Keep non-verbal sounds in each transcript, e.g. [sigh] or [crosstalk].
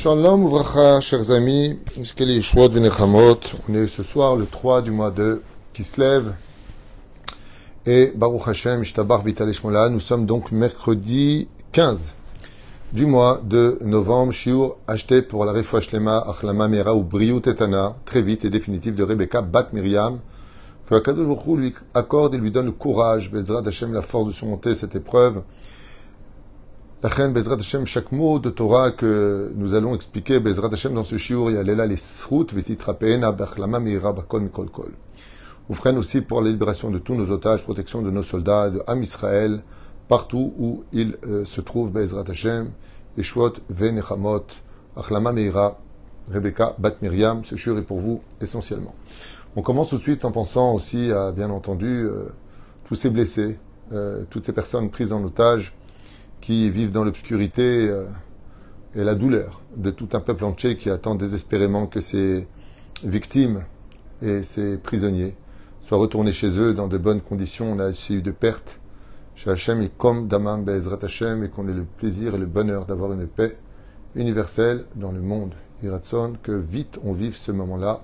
Shalom Uvracha, chers amis, on est ce soir le 3 du mois de Kislev. Et Baruch Hashem, Shtabar Vital nous sommes donc mercredi 15 du mois de novembre, Shiur acheté pour la Refoua Shlema, Achlama Mera ou Briou Tetana, très vite et définitif de Rebecca Bat Miriam, que Akadosh lui accorde et lui donne le courage, Bezrat Hashem, la force de surmonter cette épreuve, reine Bezrat Hashem, chaque mot de Torah que nous allons expliquer, Bezrat Hashem, dans ce shiur, il y a les srout, vetitrapeena, bachlama, meira, bakon, mikol, kol. Oufren aussi pour la libération de tous nos otages, protection de nos soldats, de Ham Israël, partout où ils euh, se trouvent, Bezrat Hashem, Yeshuot, Venechamot, Achlama Meira, Rebecca, Bat Miriam, ce shiur est pour vous essentiellement. On commence tout de suite en pensant aussi à, bien entendu, euh, tous ces blessés, euh, toutes ces personnes prises en otage, qui vivent dans l'obscurité euh, et la douleur de tout un peuple entier qui attend désespérément que ces victimes et ces prisonniers soient retournés chez eux dans de bonnes conditions. On a aussi de pertes chez Hachem et comme Damam Bezrat Hachem et qu'on ait le plaisir et le bonheur d'avoir une paix universelle dans le monde. Iratson, que vite on vive ce moment-là.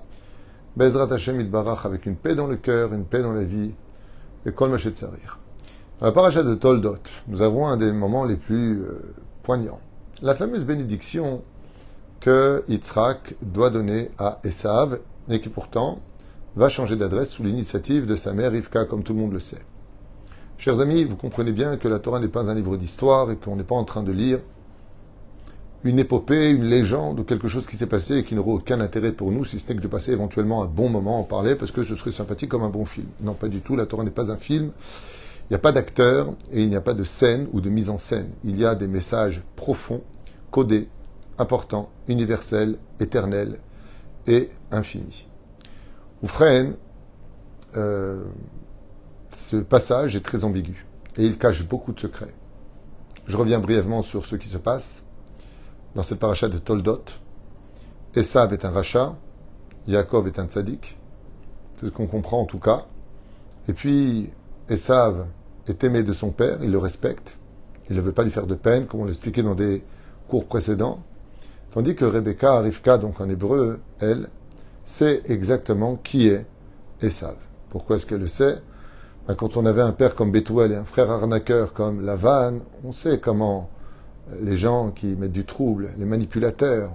Bezrat Hachem Barach avec une paix dans le cœur, une paix dans la vie et Kol Machet Sarir. Dans la paracha de Toldot, nous avons un des moments les plus euh, poignants. La fameuse bénédiction que Yitzhak doit donner à Esav et qui pourtant va changer d'adresse sous l'initiative de sa mère Rivka, comme tout le monde le sait. Chers amis, vous comprenez bien que la Torah n'est pas un livre d'histoire et qu'on n'est pas en train de lire une épopée, une légende ou quelque chose qui s'est passé et qui n'aurait aucun intérêt pour nous, si ce n'est que de passer éventuellement un bon moment en parler parce que ce serait sympathique comme un bon film. Non, pas du tout, la Torah n'est pas un film. Il n'y a pas d'acteur et il n'y a pas de scène ou de mise en scène. Il y a des messages profonds, codés, importants, universels, éternels et infinis. Oufren, euh, ce passage est très ambigu et il cache beaucoup de secrets. Je reviens brièvement sur ce qui se passe dans cette paracha de Toldot. Esav est un rachat, Yaakov est un tzaddik, c'est ce qu'on comprend en tout cas. Et puis, Esav est aimé de son père, il le respecte, il ne veut pas lui faire de peine, comme on l'expliquait dans des cours précédents. Tandis que Rebecca, Rivka, donc en hébreu, elle, sait exactement qui est Esav. Pourquoi est-ce qu'elle le sait? Ben, Quand on avait un père comme Bethuel et un frère arnaqueur comme Lavan, on sait comment les gens qui mettent du trouble, les manipulateurs,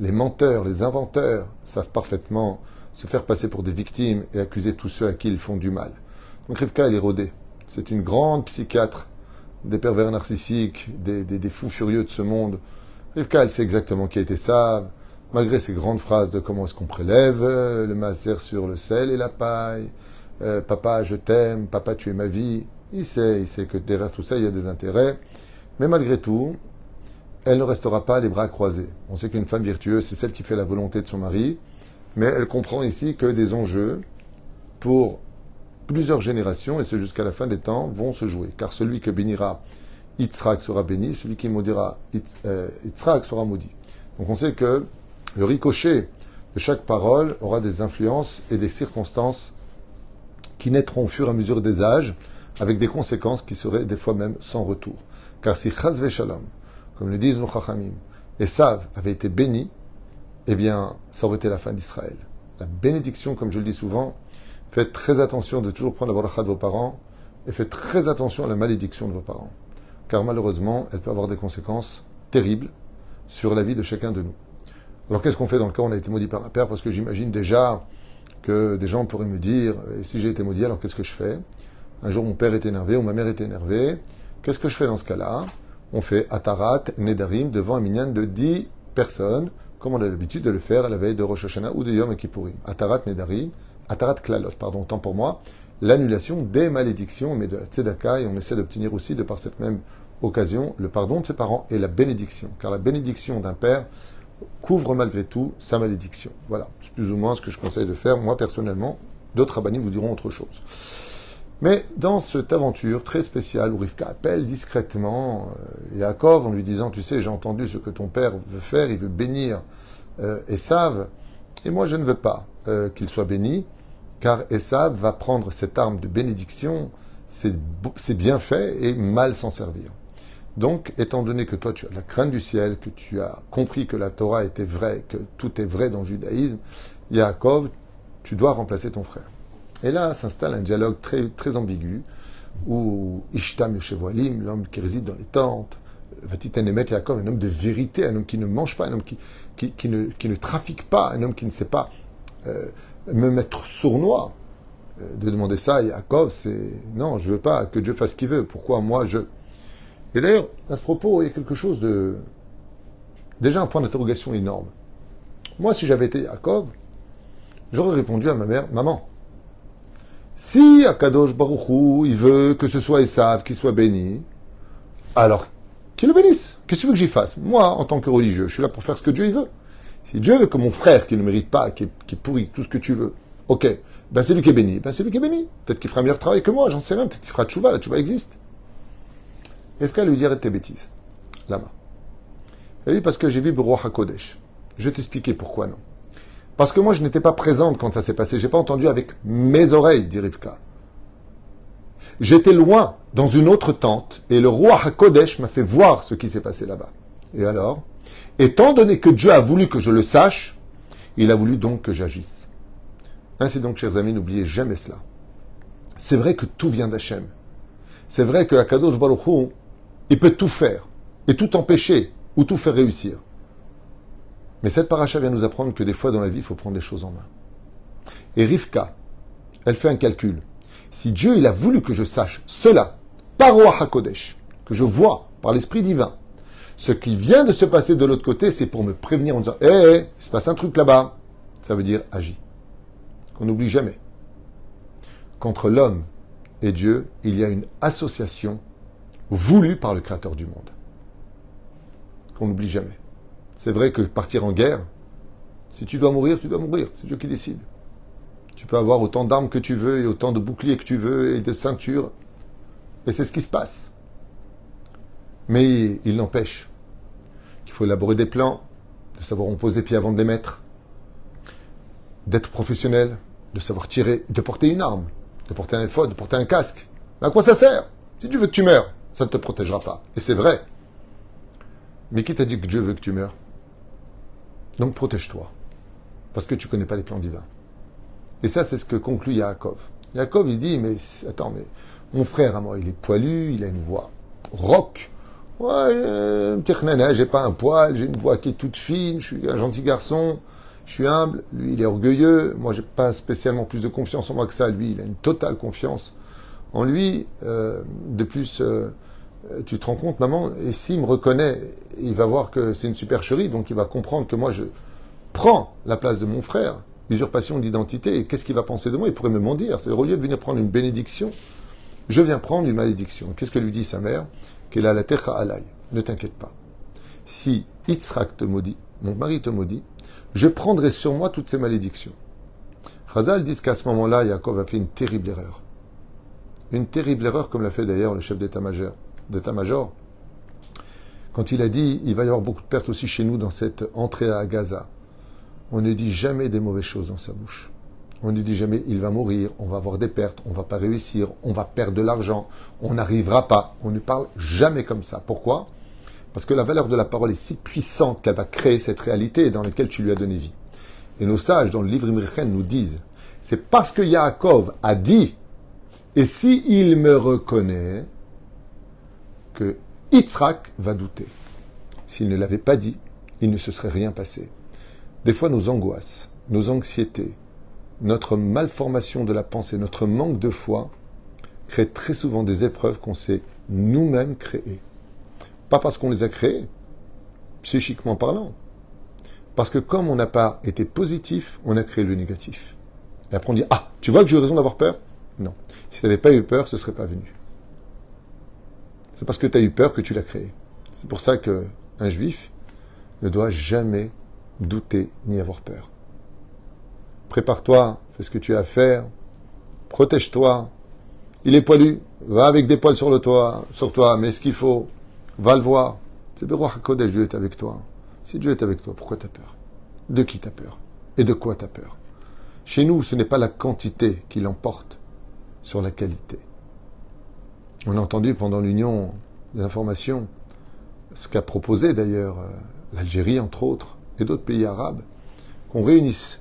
les menteurs, les inventeurs, savent parfaitement se faire passer pour des victimes et accuser tous ceux à qui ils font du mal. Donc Rivka, elle est rodée. C'est une grande psychiatre des pervers narcissiques, des, fous furieux de ce monde. Rivka, elle sait exactement qui a été ça, malgré ses grandes phrases de comment est-ce qu'on prélève euh, le maser sur le sel et la paille. Euh, papa, je t'aime, papa, tu es ma vie. Il sait, il sait que derrière tout ça, il y a des intérêts. Mais malgré tout, elle ne restera pas les bras croisés. On sait qu'une femme virtueuse, c'est celle qui fait la volonté de son mari, mais elle comprend ici que des enjeux pour plusieurs générations, et c'est jusqu'à la fin des temps, vont se jouer. Car celui que bénira Yitzhak sera béni, celui qui maudira euh, Yitzhak sera maudit. Donc on sait que le ricochet de chaque parole aura des influences et des circonstances qui naîtront au fur et à mesure des âges, avec des conséquences qui seraient des fois même sans retour. Car si Chaz Shalom, comme le disent nos Chachamim, et Sav avait été béni, eh bien, ça aurait été la fin d'Israël. La bénédiction, comme je le dis souvent, Faites très attention de toujours prendre la bracha de vos parents et faites très attention à la malédiction de vos parents. Car malheureusement, elle peut avoir des conséquences terribles sur la vie de chacun de nous. Alors qu'est-ce qu'on fait dans le cas où on a été maudit par un père? Parce que j'imagine déjà que des gens pourraient me dire, si j'ai été maudit, alors qu'est-ce que je fais? Un jour mon père est énervé ou ma mère est énervée. Qu'est-ce que je fais dans ce cas-là? On fait Atarat, Nedarim devant un minyan de 10 personnes, comme on a l'habitude de le faire à la veille de Rosh Hashanah ou de Yom Kippourim. Atarat, Nedarim, Atarat Klalot, pardon, tant pour moi, l'annulation des malédictions, mais de la tzedaka, et on essaie d'obtenir aussi, de par cette même occasion, le pardon de ses parents et la bénédiction. Car la bénédiction d'un père couvre malgré tout sa malédiction. Voilà, c'est plus ou moins ce que je conseille de faire, moi personnellement. D'autres rabbins vous diront autre chose. Mais dans cette aventure très spéciale où Rivka appelle discrètement euh, Yaakov en lui disant Tu sais, j'ai entendu ce que ton père veut faire, il veut bénir euh, Esav, et moi je ne veux pas euh, qu'il soit béni, car Esav va prendre cette arme de bénédiction, c'est bien fait et mal s'en servir. Donc, étant donné que toi, tu as la crainte du ciel, que tu as compris que la Torah était vraie, que tout est vrai dans le judaïsme, Yaakov, tu dois remplacer ton frère. Et là s'installe un dialogue très, très ambigu, où Ishtam Yoshevoalim, l'homme qui réside dans les tentes, Vatiten Emet Yaakov, un homme de vérité, un homme qui ne mange pas, un homme qui, qui, ne, qui ne, trafique pas, un homme qui ne sait pas euh, me mettre sournois. Euh, de demander ça à Yaakov, c'est non, je veux pas que Dieu fasse ce qu'il veut. Pourquoi moi je? Et d'ailleurs, à ce propos, il y a quelque chose de. Déjà un point d'interrogation énorme. Moi, si j'avais été Yaakov, j'aurais répondu à ma mère Maman, si Akadosh Baruchou, il veut que ce soit Esav qui soit béni, alors qu'il le bénisse. Qu'est-ce que tu veux que j'y fasse? Moi, en tant que religieux, je suis là pour faire ce que Dieu il veut. Si Dieu veut que mon frère, qui ne mérite pas, qui est, pourri, tout ce que tu veux, ok, ben c'est lui qui est béni. Ben c'est lui qui est béni. Peut-être qu'il fera un meilleur travail que moi, j'en sais rien. Peut-être qu'il fera tchouva, la tchouva existe. Efka lui arrête tes bêtises. Lama. Et lui, parce que j'ai vu Roi HaKodesh. Je vais t'expliquer pourquoi non. Parce que moi, je n'étais pas présente quand ça s'est passé. J'ai pas entendu avec mes oreilles, dit Rivka. J'étais loin, dans une autre tente, et le roi HaKodesh m'a fait voir ce qui s'est passé là-bas. Et alors, étant donné que Dieu a voulu que je le sache, il a voulu donc que j'agisse. Ainsi donc, chers amis, n'oubliez jamais cela. C'est vrai que tout vient d'Hachem. C'est vrai que Akadosh Baruch il peut tout faire, et tout empêcher, ou tout faire réussir. Mais cette paracha vient nous apprendre que des fois dans la vie, il faut prendre les choses en main. Et Rivka, elle fait un calcul. Si Dieu il a voulu que je sache cela, par Roi HaKodesh, que je vois par l'Esprit divin, ce qui vient de se passer de l'autre côté, c'est pour me prévenir en disant Hé, eh, il se passe un truc là-bas. Ça veut dire agis. Qu'on n'oublie jamais. Qu'entre l'homme et Dieu, il y a une association voulue par le Créateur du monde. Qu'on n'oublie jamais. C'est vrai que partir en guerre, si tu dois mourir, tu dois mourir. C'est Dieu qui décide. Tu peux avoir autant d'armes que tu veux et autant de boucliers que tu veux et de ceintures. Et c'est ce qui se passe. Mais il n'empêche qu'il faut élaborer des plans, de savoir où on pose des pieds avant de les mettre, d'être professionnel, de savoir tirer, de porter une arme, de porter un effort, de porter un casque. Mais à quoi ça sert? Si tu veux que tu meurs, ça ne te protégera pas. Et c'est vrai. Mais qui t'a dit que Dieu veut que tu meurs? Donc protège-toi. Parce que tu ne connais pas les plans divins. Et ça, c'est ce que conclut Yaakov. Yaakov, il dit, mais attends, mais mon frère à moi, il est poilu, il a une voix rock. Ouais, euh, j'ai pas un poil, j'ai une voix qui est toute fine, je suis un gentil garçon, je suis humble, lui il est orgueilleux, moi j'ai pas spécialement plus de confiance en moi que ça, lui il a une totale confiance en lui. Euh, de plus, euh, tu te rends compte, maman, et s'il me reconnaît, il va voir que c'est une supercherie, donc il va comprendre que moi, je prends la place de mon frère, usurpation d'identité, et qu'est-ce qu'il va penser de moi? Il pourrait me mentir. C'est au lieu de venir prendre une bénédiction, je viens prendre une malédiction. Qu'est-ce que lui dit sa mère? Qu'elle a la terre à. Ne t'inquiète pas. Si Yitzhak te maudit, mon mari te maudit, je prendrai sur moi toutes ces malédictions. Chazal dit qu'à ce moment-là, Yaakov a fait une terrible erreur. Une terrible erreur, comme l'a fait d'ailleurs le chef d'état-major d'état-major, quand il a dit il va y avoir beaucoup de pertes aussi chez nous dans cette entrée à Gaza, on ne dit jamais des mauvaises choses dans sa bouche. On ne dit jamais il va mourir, on va avoir des pertes, on va pas réussir, on va perdre de l'argent, on n'arrivera pas. On ne parle jamais comme ça. Pourquoi? Parce que la valeur de la parole est si puissante qu'elle va créer cette réalité dans laquelle tu lui as donné vie. Et nos sages dans le livre Imrichen nous disent c'est parce que Yaakov a dit et si il me reconnaît, que Yitzhak va douter. S'il ne l'avait pas dit, il ne se serait rien passé. Des fois, nos angoisses, nos anxiétés, notre malformation de la pensée, notre manque de foi créent très souvent des épreuves qu'on s'est nous-mêmes créées. Pas parce qu'on les a créées, psychiquement parlant, parce que comme on n'a pas été positif, on a créé le négatif. Et après on dit, ah, tu vois que j'ai eu raison d'avoir peur? Non. Si tu n'avais pas eu peur, ce ne serait pas venu. C'est parce que tu as eu peur que tu l'as créé. C'est pour ça qu'un juif ne doit jamais douter ni avoir peur. Prépare-toi, fais ce que tu as à faire, protège-toi. Il est poilu, va avec des poils sur toi, mets ce qu'il faut, va le voir. C'est le roi Hakodesh, Dieu est avec toi. Si Dieu est avec toi, pourquoi tu as peur? De qui tu as peur? Et de quoi tu as peur? Chez nous, ce n'est pas la quantité qui l'emporte sur la qualité. On a entendu pendant l'union des informations ce qu'a proposé d'ailleurs euh, l'Algérie, entre autres, et d'autres pays arabes, qu'on réunisse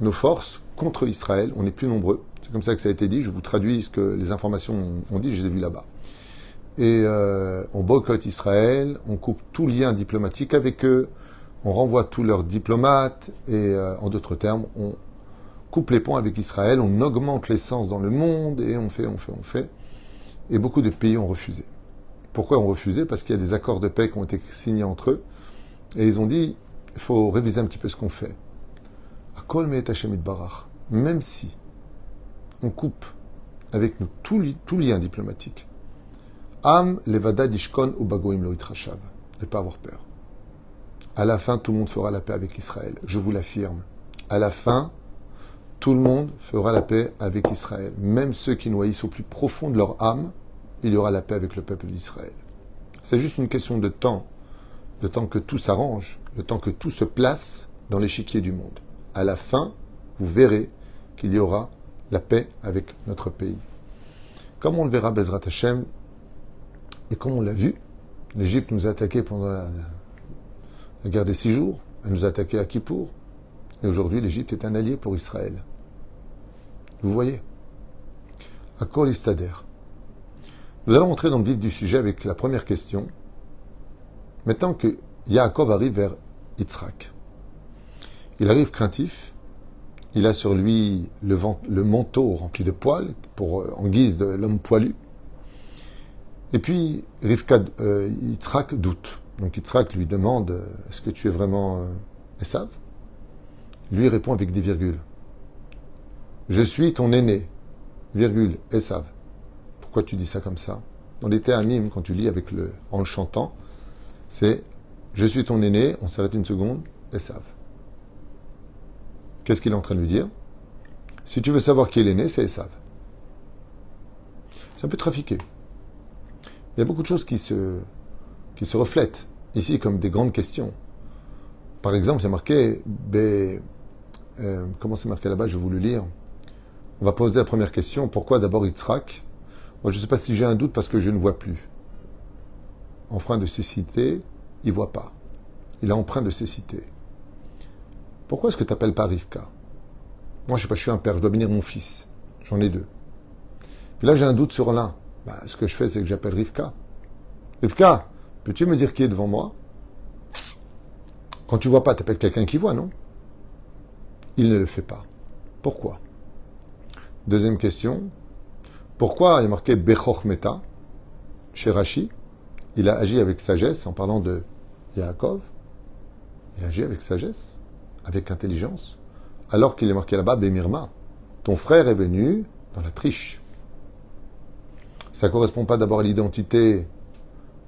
nos forces contre Israël. On est plus nombreux. C'est comme ça que ça a été dit. Je vous traduis ce que les informations ont dit. Je les ai vues là-bas. Et euh, on boycotte Israël, on coupe tout lien diplomatique avec eux, on renvoie tous leurs diplomates, et euh, en d'autres termes, on coupe les ponts avec Israël, on augmente l'essence dans le monde, et on fait, on fait, on fait. Et beaucoup de pays ont refusé. Pourquoi ont refusé? Parce qu'il y a des accords de paix qui ont été signés entre eux, et ils ont dit, il faut réviser un petit peu ce qu'on fait. Même si on coupe avec nous tout, lien diplomatique, Am levada dishkon ou bagoim lo Ne pas avoir peur. À la fin, tout le monde fera la paix avec Israël. Je vous l'affirme. À la fin, tout le monde fera la paix avec Israël. Même ceux qui noyissent au plus profond de leur âme, il y aura la paix avec le peuple d'Israël. C'est juste une question de temps. Le temps que tout s'arrange, le temps que tout se place dans l'échiquier du monde. À la fin, vous verrez qu'il y aura la paix avec notre pays. Comme on le verra, Bezrat Hashem, et comme on l'a vu, l'Égypte nous a attaqué pendant la, guerre des six jours, elle nous a attaqué à Kippour, et aujourd'hui l'Égypte est un allié pour Israël. Vous voyez À quoi Nous allons entrer dans le vif du sujet avec la première question. Maintenant que Yaakov arrive vers Yitzhak, il arrive craintif, il a sur lui le, manteau rempli de poils euh, en guise de l'homme poilu. Et puis, Rivka, euh, Yitzhak doute. Donc Yitzhak lui demande euh, Est-ce que tu es vraiment euh, Esav? Lui répond avec des virgules Je suis ton aîné, virgule, Esav. Pourquoi tu dis ça comme ça? Dans les théanimes, quand tu lis avec le, en le chantant, c'est Je suis ton aîné, on s'arrête une seconde, Esav. Qu'est-ce qu'il est en train de lui dire? Si tu veux savoir qui est l'aîné, c'est Esav. C'est un peu trafiqué. Il y a beaucoup de choses qui se, qui se reflètent ici comme des grandes questions. Par exemple, c'est marqué, ben, euh, comment c'est marqué là-bas, je vais vous le lire. On va poser la première question, pourquoi d'abord Yitzhak? Moi, je ne sais pas si j'ai un doute parce que je ne vois plus. Emprunt de cécité, il voit pas. Il a emprunt de cécité. Pourquoi est-ce que tu n'appelles pas Rivka? Moi, je sais pas, je suis un père, je dois bénir mon fils. J'en ai deux. Puis là, j'ai un doute sur l'un. Bah, ce que je fais, c'est que j'appelle Rivka. Rivka, peux-tu me dire qui est devant moi? Quand tu vois pas, tu appelles quelqu'un qui voit, non? Il ne le fait pas. Pourquoi? Deuxième question. Pourquoi il est marqué Bechoch Meta? Chez Rashi Il a agi avec sagesse en parlant de Yaakov. Il a agi avec sagesse, avec intelligence, alors qu'il est marqué là-bas Bemirma. Ton frère est venu dans la triche. Ça ne correspond pas d'abord à l'identité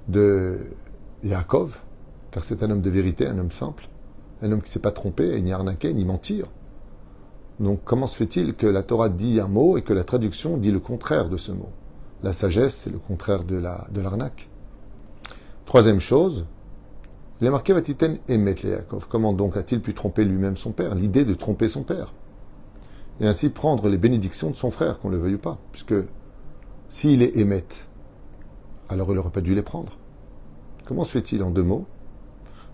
de Yaakov, car c'est un homme de vérité, un homme simple, un homme qui ne s'est pas trompé, ni arnaqué, ni mentir. Donc comment se fait-il que la Torah dit un mot et que la traduction dit le contraire de ce mot? La sagesse, c'est le contraire de l'arnaque. Troisième chose, il est marqué Vatiten Emet Yaakov. Comment donc a-t-il pu tromper lui-même son père L'idée de tromper son père. Et ainsi prendre les bénédictions de son frère, qu'on le veuille pas, puisque s'il est émette, alors il n'aurait pas dû les prendre. Comment se fait-il en deux mots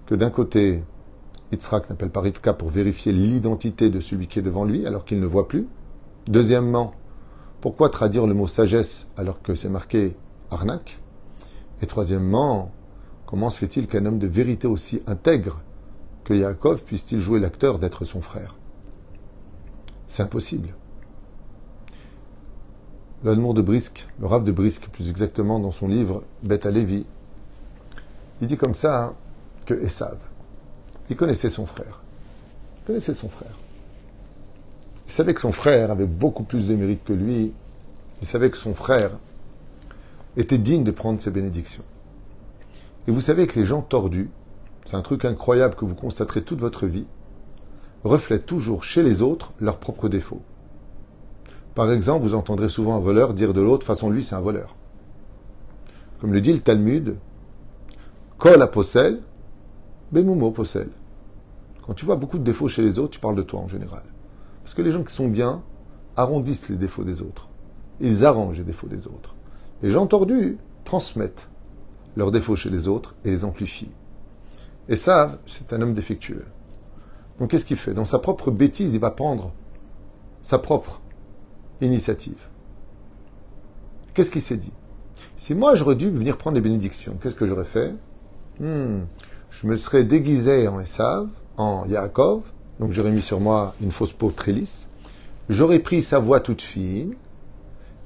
que d'un côté, Yitzhak n'appelle pas Rivka pour vérifier l'identité de celui qui est devant lui alors qu'il ne voit plus? Deuxièmement, pourquoi traduire le mot sagesse alors que c'est marqué arnaque? Et troisièmement, comment se fait-il qu'un homme de vérité aussi intègre que Yaakov puisse-t-il jouer l'acteur d'être son frère? C'est impossible. L'Admour de Brisque, le Rav de Brisque plus exactement, dans son livre Beth Lévi, il dit comme ça hein, que Esav, il connaissait son frère. Il connaissait son frère. Il savait que son frère avait beaucoup plus de mérite que lui. Il savait que son frère était digne de prendre ses bénédictions. Et vous savez que les gens tordus, c'est un truc incroyable que vous constaterez toute votre vie, reflètent toujours chez les autres leurs propres défauts. Par exemple, vous entendrez souvent un voleur dire de l'autre, façon lui, c'est un voleur. Comme le dit le Talmud, Kol à possel, Bemumo possel. Quand tu vois beaucoup de défauts chez les autres, tu parles de toi en général. Parce que les gens qui sont bien arrondissent les défauts des autres. Ils arrangent les défauts des autres. Les gens tordus transmettent leurs défauts chez les autres et les amplifie. Et ça, c'est un homme défectueux. Donc qu'est-ce qu'il fait? Dans sa propre bêtise, il va prendre sa propre initiative. Qu'est-ce qu'il s'est dit? Si moi j'aurais dû venir prendre les bénédictions, qu'est-ce que j'aurais fait? Hmm, Je me serais déguisé en Esav, en Yaakov, donc j'aurais mis sur moi une fausse peau très lisse, j'aurais pris sa voix toute fine,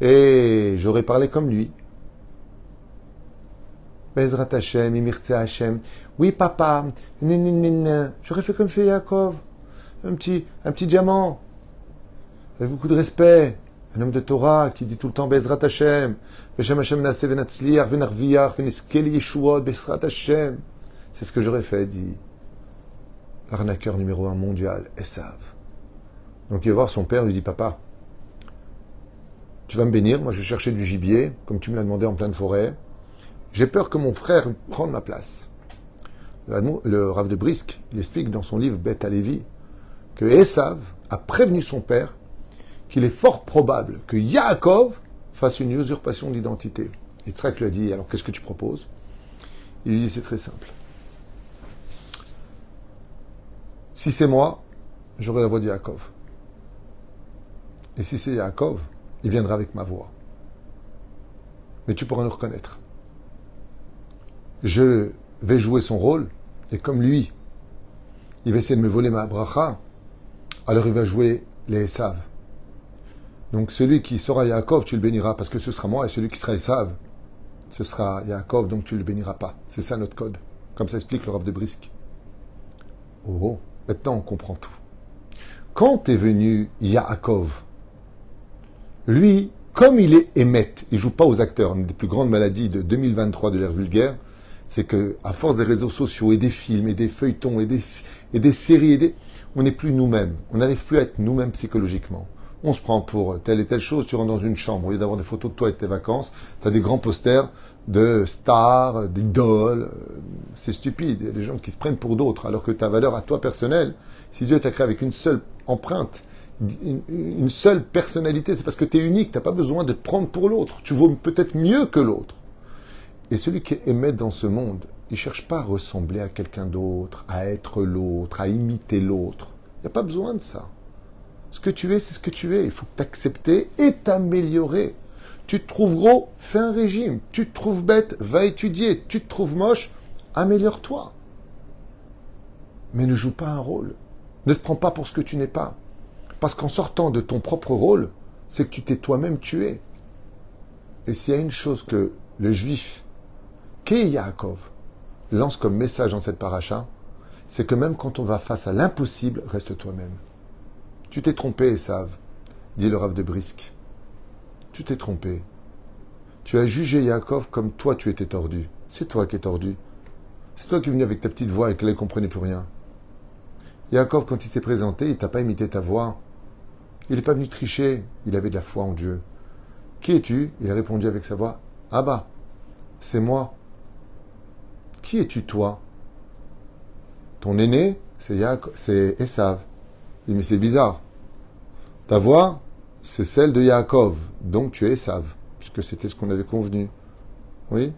et j'aurais parlé comme lui. Bezrat Hashem, Imirtze Hashem. Oui, papa, j'aurais fait comme fait Yaakov. Un petit, un petit diamant. Avec beaucoup de respect. Un homme de Torah qui dit tout le temps Bezrat Hashem. Beshem Hashem Nase Venatzliach, Venarviach, Veniskeli Yeshuot, Bezrat Hashem. C'est ce que j'aurais fait, dit l'arnaqueur numéro un mondial, Esav. Donc il va voir son père, lui dit Papa, tu vas me bénir, moi je vais chercher du gibier, comme tu me l'as demandé en pleine forêt. J'ai peur que mon frère prenne ma place. Le Rav de Brisk, il explique dans son livre Beth Alevi que Esav a prévenu son père qu'il est fort probable que Yaakov fasse une usurpation d'identité. Et Tzrak lui a dit Alors qu'est-ce que tu proposes? Il lui dit C'est très simple. Si c'est moi, j'aurai la voix de Yaakov. Et si c'est Yaakov, il viendra avec ma voix. Mais tu pourras nous reconnaître je vais jouer son rôle, et comme lui, il va essayer de me voler ma bracha, alors il va jouer les saves. Donc celui qui sera Yaakov, tu le béniras parce que ce sera moi, et celui qui sera Esav, ce sera Yaakov, donc tu ne le béniras pas. C'est ça notre code. Comme ça explique le Rav de Brisk. Oh, oh, maintenant on comprend tout. Quand est venu Yaakov, lui, comme il est émette, il joue pas aux acteurs, une des plus grandes maladies de 2023 de l'ère vulgaire, c'est que à force des réseaux sociaux et des films et des feuilletons et des, et des séries, et des, on n'est plus nous-mêmes. On n'arrive plus à être nous-mêmes psychologiquement. On se prend pour telle et telle chose. Tu rentres dans une chambre, au lieu d'avoir des photos de toi et de tes vacances, tu as des grands posters de stars, d'idoles. C'est stupide. Il y a des gens qui se prennent pour d'autres, alors que ta valeur à toi personnelle, si Dieu t'a créé avec une seule empreinte, une seule personnalité, c'est parce que tu unique, tu n'as pas besoin de te prendre pour l'autre. Tu vaux peut-être mieux que l'autre. Et celui qui est dans ce monde, il ne cherche pas à ressembler à quelqu'un d'autre, à être l'autre, à imiter l'autre. Il n'y a pas besoin de ça. Ce que tu es, c'est ce que tu es. Il faut t'accepter et t'améliorer. Tu te trouves gros, fais un régime. Tu te trouves bête, va étudier. Tu te trouves moche, améliore-toi. Mais ne joue pas un rôle. Ne te prends pas pour ce que tu n'es pas. Parce qu'en sortant de ton propre rôle, c'est que tu t'es toi-même tué. Et s'il y a une chose que le juif qu'est Yaakov? Lance comme message dans cette paracha, c'est que même quand on va face à l'impossible, reste toi-même. Tu t'es trompé, Esav, dit le Rav de Brisk. Tu t'es trompé. Tu as jugé Yaakov comme toi tu étais tordu. C'est toi qui es tordu. C'est toi qui es venu avec ta petite voix et qu'elle ne comprenait plus rien. Yaakov, quand il s'est présenté, il t'a pas imité ta voix. Il n'est pas venu tricher, il avait de la foi en Dieu. Qui es-tu? Il a répondu avec sa voix Abba, c'est moi. Qui es-tu toi? Ton aîné, c'est c'est Esav. Il dit, mais c'est bizarre. Ta voix, c'est celle de Yaakov. Donc tu es Esav, puisque c'était ce qu'on avait convenu. Oui?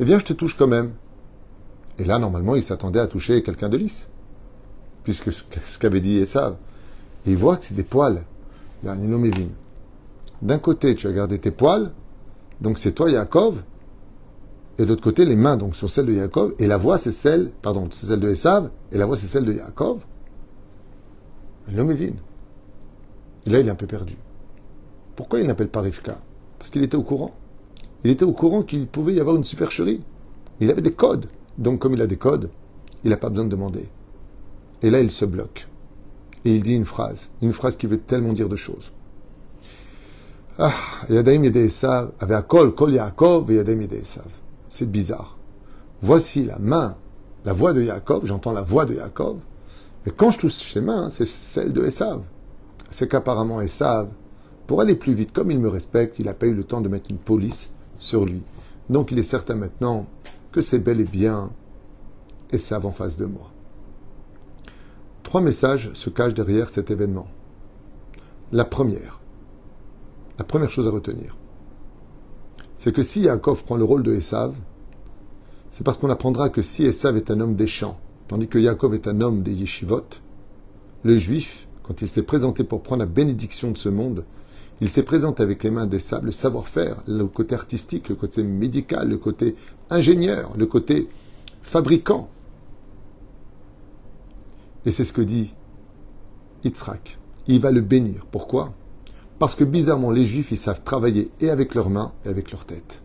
Eh bien, je te touche quand même. Et là, normalement, il s'attendait à toucher quelqu'un de lisse. Puisque ce qu'avait dit Esav. Et il voit que c'est des poils. Il y a un D'un côté, tu as gardé tes poils. Donc c'est toi, Yaakov, et de l'autre côté, les mains donc sont celles de Yaakov, et la voix c'est celle, pardon, c'est celle de Esav, et la voix c'est celle de Yaakov. L'homme est vide. Et là, il est un peu perdu. Pourquoi il n'appelle pas Rivka? Parce qu'il était au courant. Il était au courant qu'il pouvait y avoir une supercherie. Il avait des codes. Donc, comme il a des codes, il n'a pas besoin de demander. Et là, il se bloque. Et il dit une phrase. Une phrase qui veut tellement dire de choses. Ah, Yadaim Esav, avait Akol, Kol Yaakov, Yadaim Esav c'est bizarre. Voici la main, la voix de Jacob, j'entends la voix de Jacob, mais quand je touche ses mains, c'est celle de Esav. C'est qu'apparemment Esav, pour aller plus vite, comme il me respecte, il n'a pas eu le temps de mettre une police sur lui. Donc il est certain maintenant que c'est bel et bien Esav en face de moi. Trois messages se cachent derrière cet événement. La première, la première chose à retenir, c'est que si Yaakov prend le rôle de Esav, c'est parce qu'on apprendra que si Esav est un homme des champs, tandis que Jacob est un homme des yeshivot, le juif, quand il s'est présenté pour prendre la bénédiction de ce monde, il s'est présenté avec les mains des sables, le savoir-faire, le côté artistique, le côté médical, le côté ingénieur, le côté fabricant. Et c'est ce que dit Yitzhak. Il va le bénir. Pourquoi? Parce que bizarrement, les juifs, ils savent travailler et avec leurs mains et avec leur tête.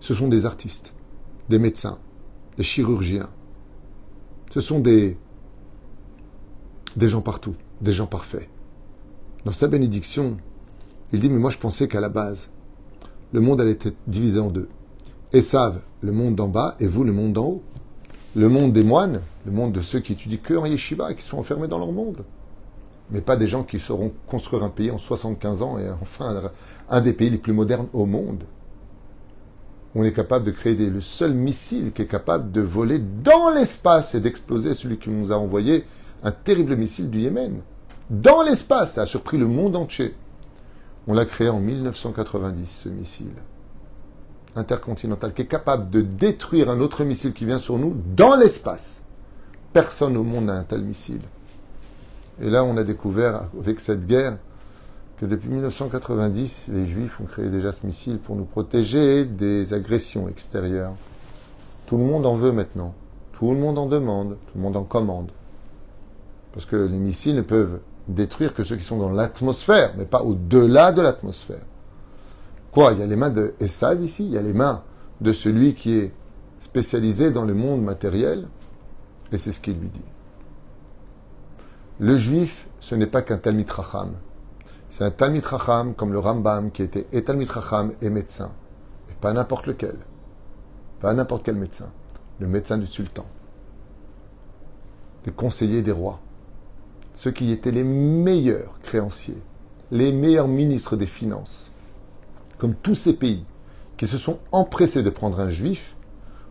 Ce sont des artistes, des médecins, des chirurgiens. Ce sont des, des gens partout, des gens parfaits. Dans sa bénédiction, il dit, mais moi je pensais qu'à la base, le monde allait être divisé en deux. Et savent le monde d'en bas, et vous, le monde d'en haut. Le monde des moines, le monde de ceux qui étudient que yeshiva, qui sont enfermés dans leur monde. Mais pas des gens qui sauront construire un pays en 75 ans et enfin un des pays les plus modernes au monde. On est capable de créer le seul missile qui est capable de voler dans l'espace et d'exploser celui qui nous a envoyé un terrible missile du Yémen dans l'espace. Ça a surpris le monde entier. On l'a créé en 1990, ce missile intercontinental, qui est capable de détruire un autre missile qui vient sur nous dans l'espace. Personne au monde n'a un tel missile. Et là, on a découvert, avec cette guerre, que depuis 1990, les Juifs ont créé déjà ce missile pour nous protéger des agressions extérieures. Tout le monde en veut maintenant. Tout le monde en demande. Tout le monde en commande. Parce que les missiles ne peuvent détruire que ceux qui sont dans l'atmosphère, mais pas au-delà de l'atmosphère. Quoi Il y a les mains de Esav ici, il y a les mains de celui qui est spécialisé dans le monde matériel, et c'est ce qu'il lui dit. Le juif, ce n'est pas qu'un Talmid Racham. C'est un Talmid Racham comme le Rambam qui était et Talmid Racham et médecin. Et pas n'importe lequel. Pas n'importe quel médecin. Le médecin du sultan. Des conseillers des rois ceux qui étaient les meilleurs créanciers, les meilleurs ministres des Finances, comme tous ces pays qui se sont empressés de prendre un juif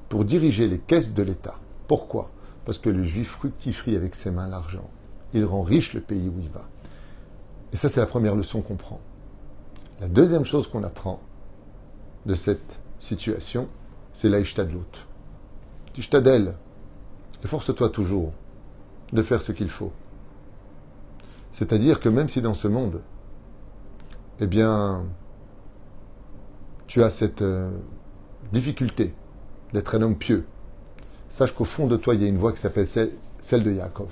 pour diriger les caisses de l'État. Pourquoi? Parce que le juif fructifie avec ses mains l'argent. Il rend riche le pays où il va. Et ça, c'est la première leçon qu'on prend. La deuxième chose qu'on apprend de cette situation, c'est la ishtadlout. Ishtadel, efforce-toi toujours de faire ce qu'il faut. C'est-à-dire que même si dans ce monde, eh bien, tu as cette euh, difficulté d'être un homme pieux, sache qu'au fond de toi, il y a une voix qui s'appelle celle, de Yaakov.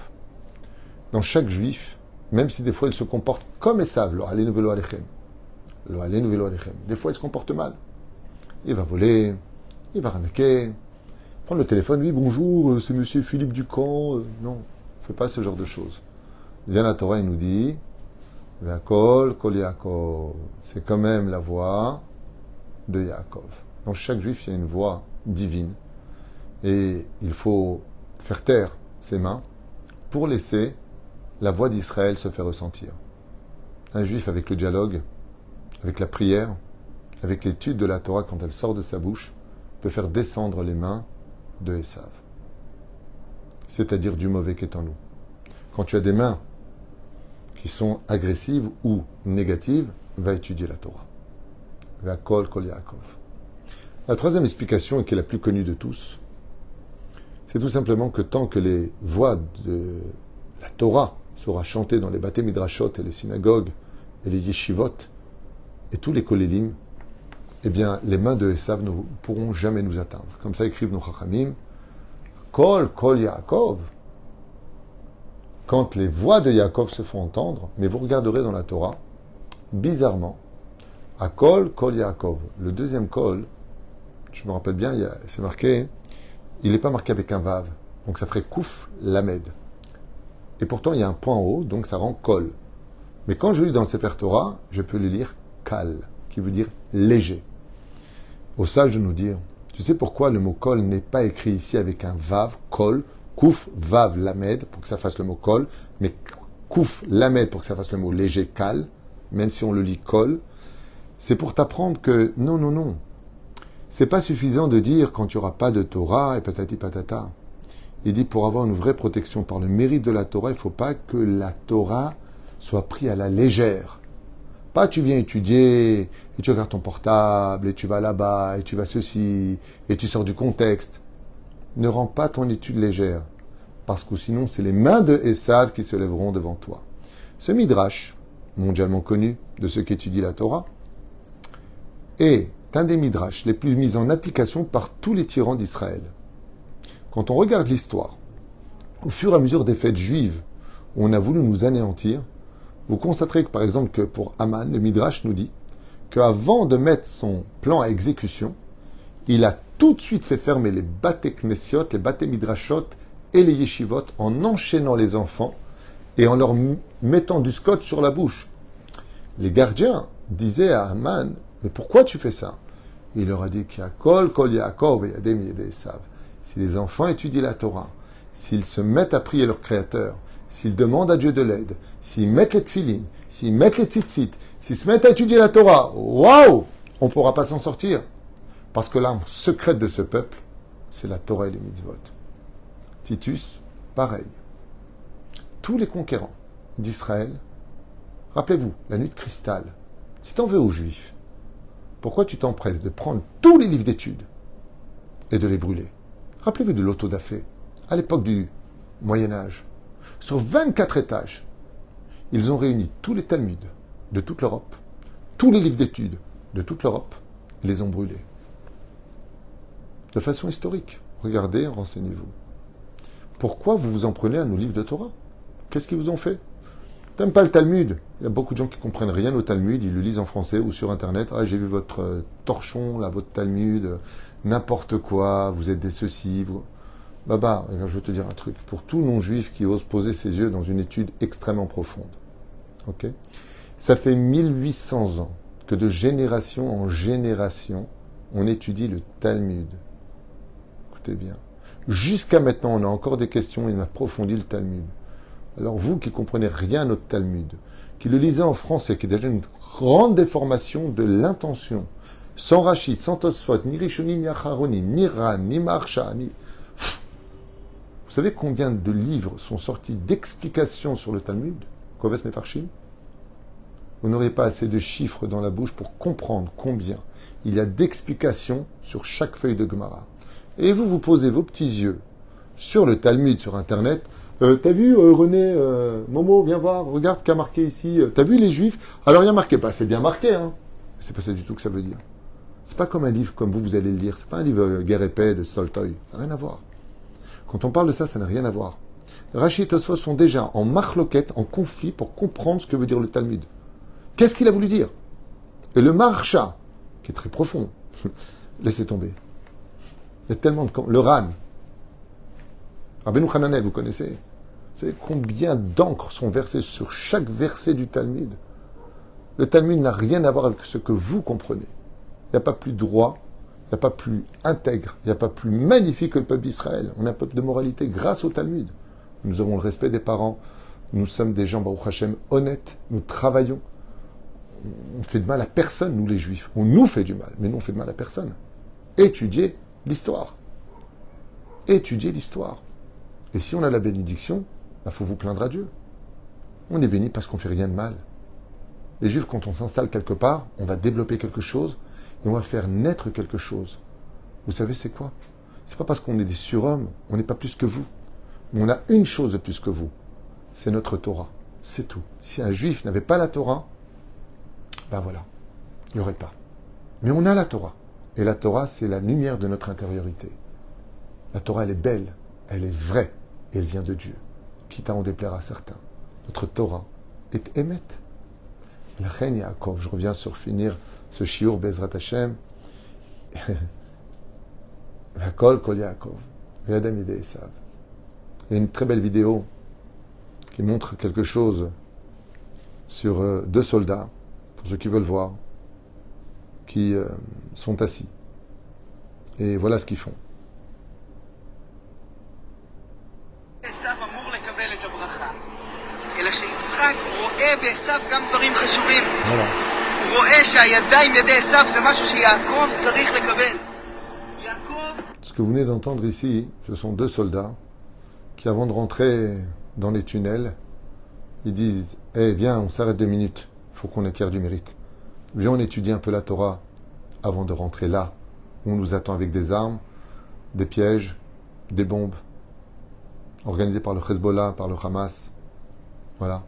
Dans chaque juif, même si des fois il se comporte comme Esav, des fois il se comporte mal. Il va voler, il va arnaquer, prendre le téléphone, oui, bonjour, euh, c'est monsieur Philippe Ducamp. Euh, non, ne fais pas ce genre de choses. Vient la Torah, il nous dit. C'est quand même la voix de Yaakov. Dans chaque juif, il y a une voix divine. Et il faut faire taire ses mains pour laisser la voix d'Israël se faire ressentir. Un juif avec le dialogue, avec la prière, avec l'étude de la Torah quand elle sort de sa bouche, peut faire descendre les mains de Esav. C'est-à-dire du mauvais qui est en nous. Quand tu as des mains qui sont agressives ou négatives, va étudier la Torah. La Kol Kol. La troisième explication, et qui est la plus connue de tous, c'est tout simplement que tant que les voix de la Torah seront chantées dans les bâtés midrashot et les synagogues et les yeshivot et tous les kolélim, eh bien, les mains de Esav ne pourront jamais nous atteindre. Comme ça écrivent nos chachamim, Kol Kol Yaakov, quand les voix de Yaakov se font entendre, mais vous regarderez dans la Torah, bizarrement, à Kol, Kol Yaakov. Le deuxième Kol, je me rappelle bien, c'est marqué, il n'est pas marqué avec un Vav. Donc ça ferait Kouf Lamed. Et pourtant, il y a un point en haut, donc ça rend Kol. Mais quand je lis dans le Sefer Torah, je peux le lire Kal, qui veut dire léger. Au sage de nous dire, tu sais pourquoi le mot Kol n'est pas écrit ici avec un Vav, Kol, Kouf, Vav, Lamed, pour que ça fasse le mot kol, mais Kouf, Lamed, pour que ça fasse le mot léger, kal, même si on le lit kol, c'est pour t'apprendre que non, non, non. C'est pas suffisant de dire quand tu n'y aura pas de Torah et patati patata. Il dit pour avoir une vraie protection par le mérite de la Torah, il ne faut pas que la Torah soit prise à la légère. Pas tu viens étudier et tu regardes ton portable et tu vas là-bas et tu vas ceci et tu sors du contexte. Ne rends pas ton étude légère parce que sinon c'est les mains de Esav qui se lèveront devant toi. Ce midrash, mondialement connu de ceux qui étudient la Torah, est un des midrash les plus mis en application par tous les tyrans d'Israël. Quand on regarde l'histoire, au fur et à mesure des fêtes juives où on a voulu nous anéantir, vous constaterez que par exemple que pour Aman, le midrash nous dit qu'avant de mettre son plan à exécution, il a tout de suite fait fermer les knessiot, les bâtés midrashot et les yeshivot en enchaînant les enfants et en leur mettant du scotch sur la bouche. Les gardiens disaient à Aman, mais pourquoi tu fais ça? Il leur a dit qu'il y a kol, kol Yaakov et Yadem Yedesav. Si les enfants étudient la Torah, s'ils se mettent à prier leur Créateur, s'ils demandent à Dieu de l'aide, s'ils mettent les tfilines, s'ils mettent les tzitzit, s'ils se mettent à étudier la Torah, waouh On ne pourra pas s'en sortir. Parce que l'arme secrète de ce peuple, c'est la Torah et les mitzvot. Titus, pareil. Tous les conquérants d'Israël, rappelez-vous, la nuit de cristal, si t'en veux aux Juifs, pourquoi tu t'empresses de prendre tous les livres d'études et de les brûler? Rappelez-vous de l'autodafé, à l'époque du Moyen Âge. Sur 24 étages, ils ont réuni tous les Talmuds de toute l'Europe, tous les livres d'études de toute l'Europe, les ont brûlés. De façon historique. Regardez, renseignez-vous. Pourquoi vous vous en prenez à nos livres de Torah? Qu'est-ce qu'ils vous ont fait? T'aimes pas le Talmud? Il y a beaucoup de gens qui comprennent rien au Talmud, ils le lisent en français ou sur Internet. Ah, j'ai vu votre euh, torchon, là, votre Talmud, n'importe quoi, vous êtes des ceci. Vous... Baba, je vais te dire un truc. Pour tout non-juif qui ose poser ses yeux dans une étude extrêmement profonde, ok? Ça fait 1800 ans que de génération en génération, on étudie le Talmud. Écoutez bien. Jusqu'à maintenant, on a encore des questions et on approfondit le Talmud. Alors vous qui comprenez rien notre Talmud, qui le lisez en français, qui est déjà une grande déformation de l'intention, sans Rachid, sans Tosfot, ni Rishonim, ni Acharonim, ni Ran, ni Marsha, ni... Vous savez combien de livres sont sortis d'explications sur le Talmud? Koves Mefarshim? Vous n'aurez pas assez de chiffres dans la bouche pour comprendre combien il y a d'explications sur chaque feuille de Gemara. Et vous vous posez vos petits yeux sur le Talmud sur Internet. Euh, T'as vu euh, René euh, Momo, viens voir, regarde qu'a marqué ici. T'as vu les Juifs? Alors il y a marqué, pas, c'est bien marqué, hein. C'est pas ça du tout que ça veut dire. C'est pas comme un livre comme vous, vous allez le lire. C'est pas un livre Guerre et paix de Soltoy. Rien à voir. Quand on parle de ça, ça n'a rien à voir. Rachid et Tosfos sont déjà en marloquette, en conflit pour comprendre ce que veut dire le Talmud. Qu'est-ce qu'il a voulu dire? Et le marcha, qui est très profond, [laughs] laissez tomber. Il y a tellement de... Le Ran. Rabbeinu Hananel, vous connaissez? Vous savez combien d'encres sont versées sur chaque verset du Talmud? Le Talmud n'a rien à voir avec ce que vous comprenez. Il n'y a pas plus droit n'y a pas plus intègre, il n'y a pas plus magnifique que le peuple d'Israël. On est un peuple de moralité grâce au Talmud. Nous avons le respect des parents. Nous sommes des gens, Baruch Hashem, honnêtes. Nous travaillons. On fait de mal à personne, nous les juifs. On nous fait du mal, mais nous on fait de mal à personne. Étudiez l'histoire. Étudiez l'histoire. Et si on a la bénédiction, il bah, faut vous plaindre à Dieu. On est béni parce qu'on fait rien de mal. Les juifs, quand on s'installe quelque part, on va développer quelque chose et on va faire naître quelque chose. Vous savez, c'est quoi? C'est pas parce qu'on est des surhommes, on n'est pas plus que vous. Mais on a une chose de plus que vous c'est notre Torah. C'est tout. Si un juif n'avait pas la Torah, ben voilà, il n'y aurait pas. Mais on a la Torah. Et la Torah, c'est la lumière de notre intériorité. La Torah, elle est belle, elle est vraie, elle vient de Dieu, quitte à en déplaire à certains. Notre Torah est émette. La reine Yaakov, je reviens sur finir ce shiur Bezrat Hashem. [laughs] Kol Kol Yaakov. Il y a une très belle vidéo qui montre quelque chose sur euh, deux soldats, pour ceux qui veulent voir, qui euh, sont assis. Et voilà ce qu'ils font. Voilà. Ce que vous venez d'entendre ici, ce sont deux soldats qui, avant de rentrer dans les tunnels, ils disent Eh, viens, on s'arrête deux minutes. Faut qu'on acquiert du mérite. Viens, on étudie un peu la Torah avant de rentrer là, où on nous attend avec des armes, des pièges, des bombes, organisées par le Hezbollah, par le Hamas. Voilà.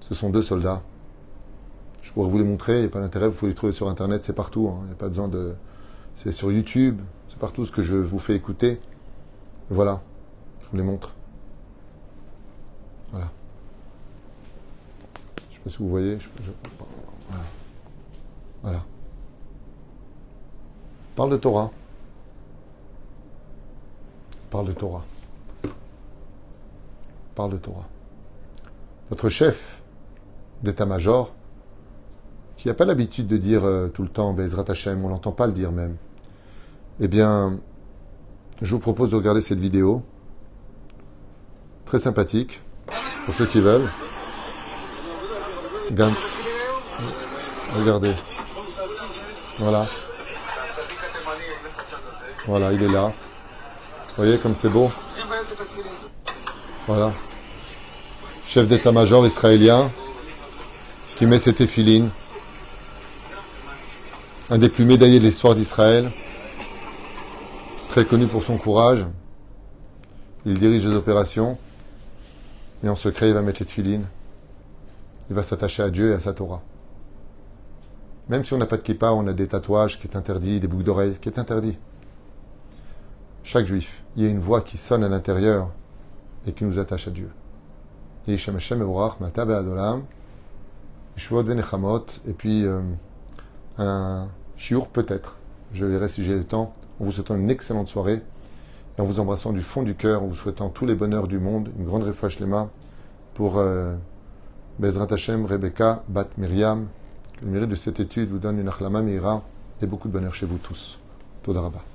Ce sont deux soldats. Je pourrais vous les montrer, il n'y a pas d'intérêt, vous pouvez les trouver sur Internet, c'est partout. hein. Il n'y a pas besoin de. C'est sur YouTube, c'est partout ce que je vous fais écouter. Voilà, je vous les montre. Voilà. Je ne sais pas si vous voyez. Voilà. Voilà. Parle de Torah. Parle de Torah. Parle de Torah. Notre chef d'état-major, qui n'a pas l'habitude de dire euh, tout le temps Bezrat Hashem, on l'entend pas le dire même, eh bien, je vous propose de regarder cette vidéo. Très sympathique, pour ceux qui veulent. Gantz. Regardez. Voilà. Voilà, il est là. Vous voyez comme c'est beau? Voilà. Chef d'état-major israélien qui met ses téphilines. Un des plus médaillés de l'histoire d'Israël. Très connu pour son courage. Il dirige les opérations. Et en secret, il va mettre les téphilines. Il va s'attacher à Dieu et à sa Torah. Même si on n'a pas de kippa, on a des tatouages qui est interdit, des boucles d'oreilles qui est interdit. Chaque juif, il y a une voix qui sonne à l'intérieur et qui nous attache à Dieu. Et puis euh, un chiour peut-être. Je verrai si j'ai le temps. En vous souhaitant une excellente soirée et en vous embrassant du fond du cœur, en vous souhaitant tous les bonheurs du monde, une grande refouach lema pour euh, Bezrat Hashem, Rebecca, Bat Miriam. Que le mérite de cette étude vous donne une achlama meira et beaucoup de bonheur chez vous tous. Todarabah.